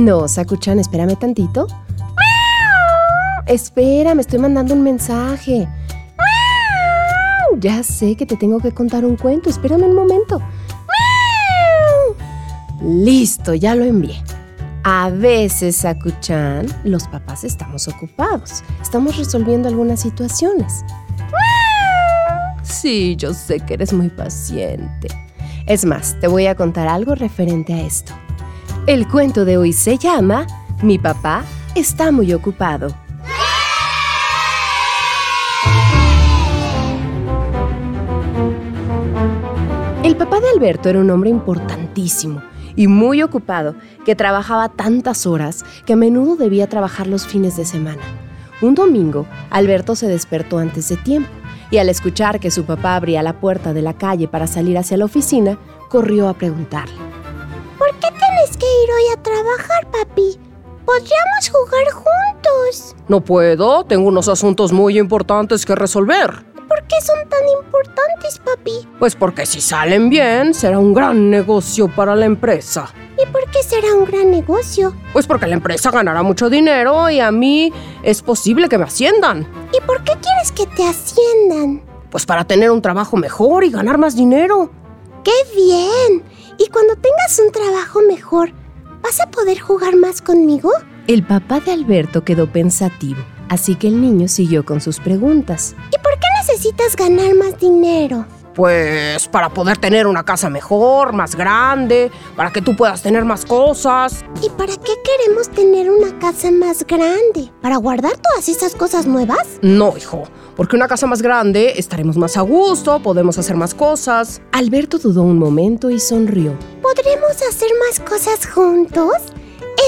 No, Sakuchan, espérame tantito. Espera, me estoy mandando un mensaje. Ya sé que te tengo que contar un cuento. Espérame un momento. Listo, ya lo envié. A veces, Sakuchan, los papás estamos ocupados. Estamos resolviendo algunas situaciones. Sí, yo sé que eres muy paciente. Es más, te voy a contar algo referente a esto. El cuento de hoy se llama Mi papá está muy ocupado. El papá de Alberto era un hombre importantísimo y muy ocupado, que trabajaba tantas horas que a menudo debía trabajar los fines de semana. Un domingo, Alberto se despertó antes de tiempo y al escuchar que su papá abría la puerta de la calle para salir hacia la oficina, corrió a preguntarle que ir hoy a trabajar, papi. Podríamos jugar juntos. No puedo, tengo unos asuntos muy importantes que resolver. ¿Por qué son tan importantes, papi? Pues porque si salen bien, será un gran negocio para la empresa. ¿Y por qué será un gran negocio? Pues porque la empresa ganará mucho dinero y a mí es posible que me asciendan. ¿Y por qué quieres que te asciendan? Pues para tener un trabajo mejor y ganar más dinero. ¡Qué bien! Y cuando tengas un trabajo mejor, ¿vas a poder jugar más conmigo? El papá de Alberto quedó pensativo, así que el niño siguió con sus preguntas. ¿Y por qué necesitas ganar más dinero? Pues para poder tener una casa mejor, más grande, para que tú puedas tener más cosas. ¿Y para qué queremos tener una casa más grande? ¿Para guardar todas esas cosas nuevas? No, hijo, porque una casa más grande estaremos más a gusto, podemos hacer más cosas. Alberto dudó un momento y sonrió. ¿Podremos hacer más cosas juntos?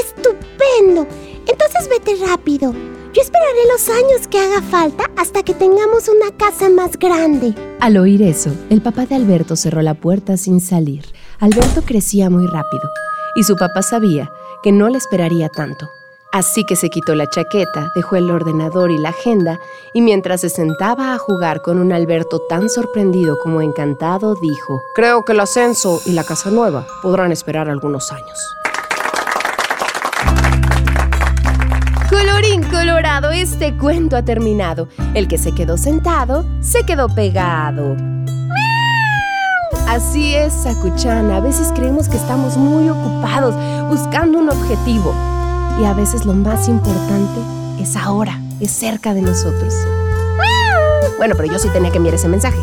¡Estupendo! Entonces vete rápido. Yo esperaré los años que haga falta hasta que tengamos una casa más grande. Al oír eso, el papá de Alberto cerró la puerta sin salir. Alberto crecía muy rápido y su papá sabía que no le esperaría tanto. Así que se quitó la chaqueta, dejó el ordenador y la agenda y mientras se sentaba a jugar con un Alberto tan sorprendido como encantado, dijo, Creo que el ascenso y la casa nueva podrán esperar algunos años. Colorado, este cuento ha terminado. El que se quedó sentado, se quedó pegado. Así es, Sakuchan. A veces creemos que estamos muy ocupados buscando un objetivo. Y a veces lo más importante es ahora, es cerca de nosotros. Bueno, pero yo sí tenía que enviar ese mensaje.